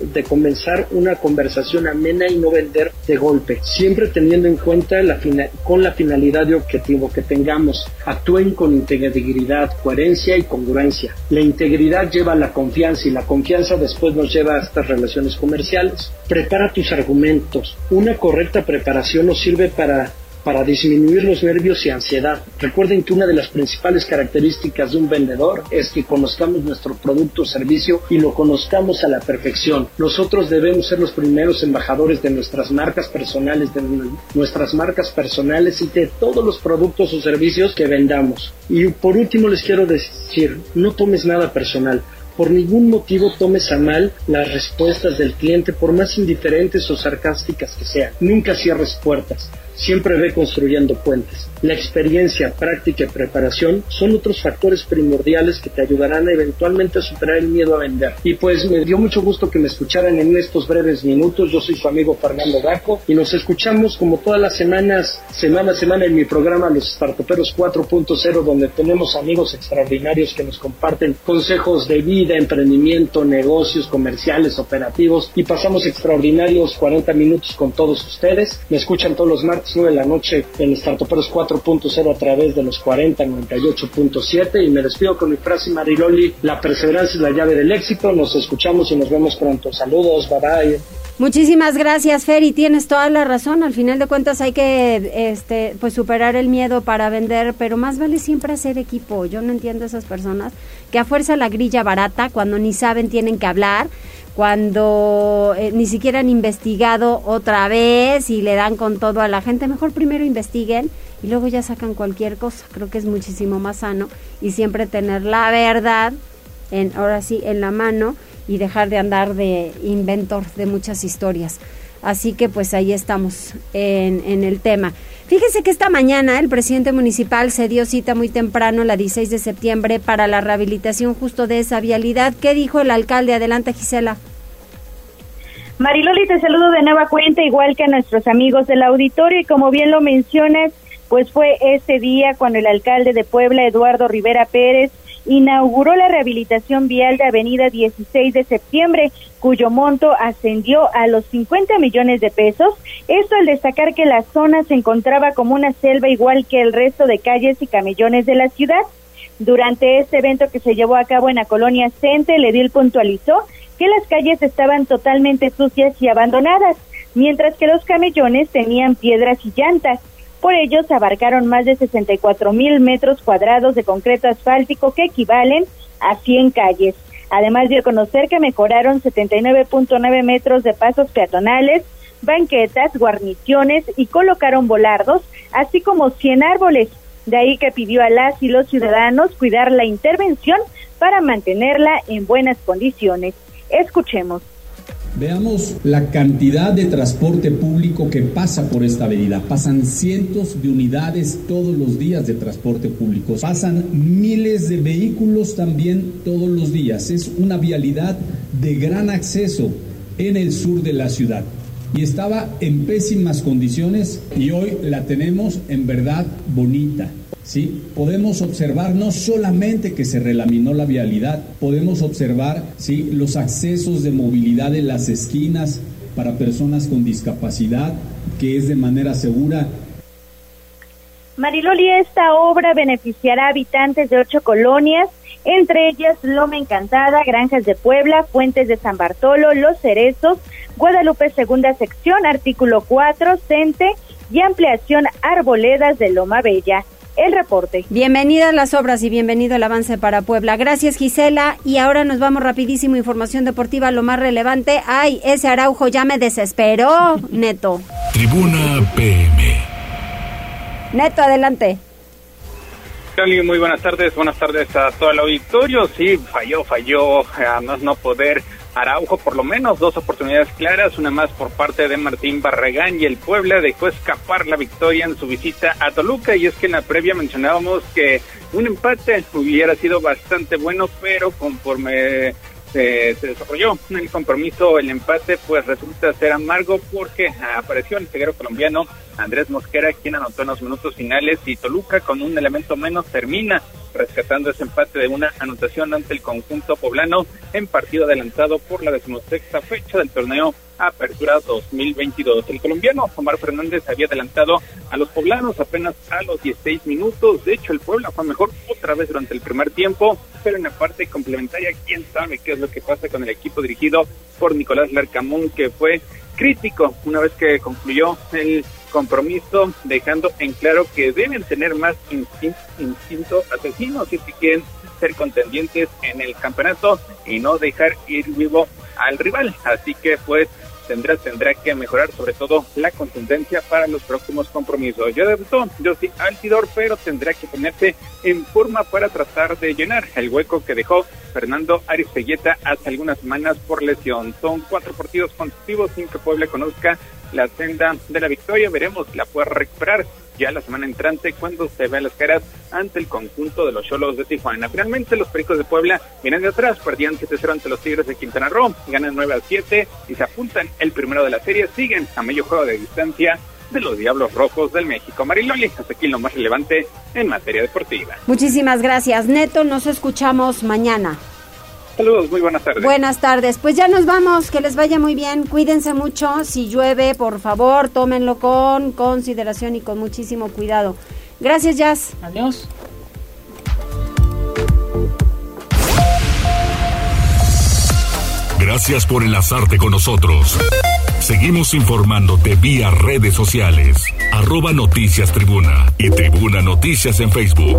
de comenzar una conversación amena y no vender de golpe. Siempre teniendo en cuenta la con la finalidad de objetivo que tengamos. Actúen con integridad, coherencia y congruencia. La integridad lleva a la confianza y la confianza después nos lleva estas relaciones comerciales. Prepara tus argumentos. Una correcta preparación nos sirve para para disminuir los nervios y ansiedad. Recuerden que una de las principales características de un vendedor es que conozcamos nuestro producto o servicio y lo conozcamos a la perfección. Nosotros debemos ser los primeros embajadores de nuestras marcas personales, de nuestras marcas personales y de todos los productos o servicios que vendamos. Y por último les quiero decir, no tomes nada personal. Por ningún motivo tomes a mal las respuestas del cliente, por más indiferentes o sarcásticas que sean. Nunca cierres puertas siempre ve construyendo puentes. La experiencia, práctica y preparación son otros factores primordiales que te ayudarán eventualmente a superar el miedo a vender. Y pues me dio mucho gusto que me escucharan en estos breves minutos. Yo soy su amigo Fernando Gaco y nos escuchamos como todas las semanas, semana a semana en mi programa Los Startuperos 4.0 donde tenemos amigos extraordinarios que nos comparten consejos de vida, emprendimiento, negocios, comerciales, operativos y pasamos extraordinarios 40 minutos con todos ustedes. Me escuchan todos los martes 9 de la noche en Startuperos 4.0 a través de los 40 98.7 y me despido con mi frase Mariloli, la perseverancia es la llave del éxito, nos escuchamos y nos vemos pronto. Saludos, bye bye. Muchísimas gracias, Fer, y tienes toda la razón. Al final de cuentas hay que este, pues superar el miedo para vender, pero más vale siempre hacer equipo. Yo no entiendo a esas personas que a fuerza la grilla barata, cuando ni saben tienen que hablar, cuando eh, ni siquiera han investigado otra vez y le dan con todo a la gente, mejor primero investiguen y luego ya sacan cualquier cosa. Creo que es muchísimo más sano y siempre tener la verdad en ahora sí en la mano y dejar de andar de inventor de muchas historias. Así que pues ahí estamos en, en el tema. Fíjese que esta mañana el presidente municipal se dio cita muy temprano, la 16 de septiembre, para la rehabilitación justo de esa vialidad. ¿Qué dijo el alcalde? Adelante, Gisela. Mariloli, te saludo de nueva cuenta, igual que a nuestros amigos del auditorio, y como bien lo mencionas, pues fue ese día cuando el alcalde de Puebla, Eduardo Rivera Pérez, inauguró la rehabilitación vial de Avenida 16 de septiembre, cuyo monto ascendió a los 50 millones de pesos. Esto al destacar que la zona se encontraba como una selva igual que el resto de calles y camellones de la ciudad. Durante este evento que se llevó a cabo en la colonia Cente, el puntualizó que las calles estaban totalmente sucias y abandonadas, mientras que los camellones tenían piedras y llantas. Por ello, se abarcaron más de 64 mil metros cuadrados de concreto asfáltico que equivalen a 100 calles. Además dio a conocer que mejoraron 79.9 metros de pasos peatonales, banquetas, guarniciones y colocaron volardos, así como 100 árboles. De ahí que pidió a las y los ciudadanos cuidar la intervención para mantenerla en buenas condiciones. Escuchemos. Veamos la cantidad de transporte público que pasa por esta avenida. Pasan cientos de unidades todos los días de transporte público. Pasan miles de vehículos también todos los días. Es una vialidad de gran acceso en el sur de la ciudad. Y estaba en pésimas condiciones y hoy la tenemos en verdad bonita. ¿sí? Podemos observar no solamente que se relaminó la vialidad, podemos observar ¿sí? los accesos de movilidad en las esquinas para personas con discapacidad, que es de manera segura. Mariloli, esta obra beneficiará a habitantes de ocho colonias, entre ellas Loma Encantada, Granjas de Puebla, Fuentes de San Bartolo, Los Cerezos, Guadalupe Segunda Sección, artículo 4, Cente y ampliación Arboledas de Loma Bella. el reporte. Bienvenidas las obras y bienvenido el avance para Puebla. Gracias Gisela y ahora nos vamos rapidísimo información deportiva, lo más relevante. Ay, ese Araujo ya me desesperó, Neto. Tribuna PM. Neto, adelante. Muy buenas tardes, buenas tardes a todo el auditorio. Sí, falló, falló, a más no poder Araujo, por lo menos dos oportunidades claras, una más por parte de Martín Barragán y el Puebla dejó escapar la victoria en su visita a Toluca. Y es que en la previa mencionábamos que un empate hubiera sido bastante bueno, pero conforme se, desarrolló en el compromiso el empate pues resulta ser amargo porque apareció el ceguero colombiano Andrés Mosquera quien anotó en los minutos finales y Toluca con un elemento menos termina rescatando ese empate de una anotación ante el conjunto poblano en partido adelantado por la decimosexta fecha del torneo Apertura 2022. El colombiano Omar Fernández había adelantado a los poblanos apenas a los 16 minutos. De hecho, el Puebla fue mejor otra vez durante el primer tiempo, pero en la parte complementaria, quién sabe qué es lo que pasa con el equipo dirigido por Nicolás Larcamón, que fue crítico una vez que concluyó el compromiso, dejando en claro que deben tener más instinto, asesino si quieren ser contendientes en el campeonato y no dejar ir vivo al rival. Así que pues tendrá tendrá que mejorar sobre todo la contundencia para los próximos compromisos. Ya debutó sí Altidor, pero tendrá que ponerse en forma para tratar de llenar el hueco que dejó Fernando Aristeguieta hace algunas semanas por lesión. Son cuatro partidos consecutivos sin que Puebla conozca la senda de la victoria. Veremos si la puede recuperar ya la semana entrante cuando se vean las caras ante el conjunto de los Cholos de Tijuana. Finalmente los Pericos de Puebla vienen de atrás, perdían 7-0 ante los Tigres de Quintana Roo, ganan 9 7 y se apuntan el primero de la serie, siguen a medio juego de distancia de los Diablos Rojos del México. Mariloli, hasta aquí lo más relevante en materia deportiva. Muchísimas gracias, Neto. Nos escuchamos mañana. Saludos, muy buenas tardes. Buenas tardes. Pues ya nos vamos, que les vaya muy bien. Cuídense mucho. Si llueve, por favor, tómenlo con consideración y con muchísimo cuidado. Gracias, Jazz. Adiós. Gracias por enlazarte con nosotros. Seguimos informándote vía redes sociales. Arroba Noticias Tribuna y Tribuna Noticias en Facebook.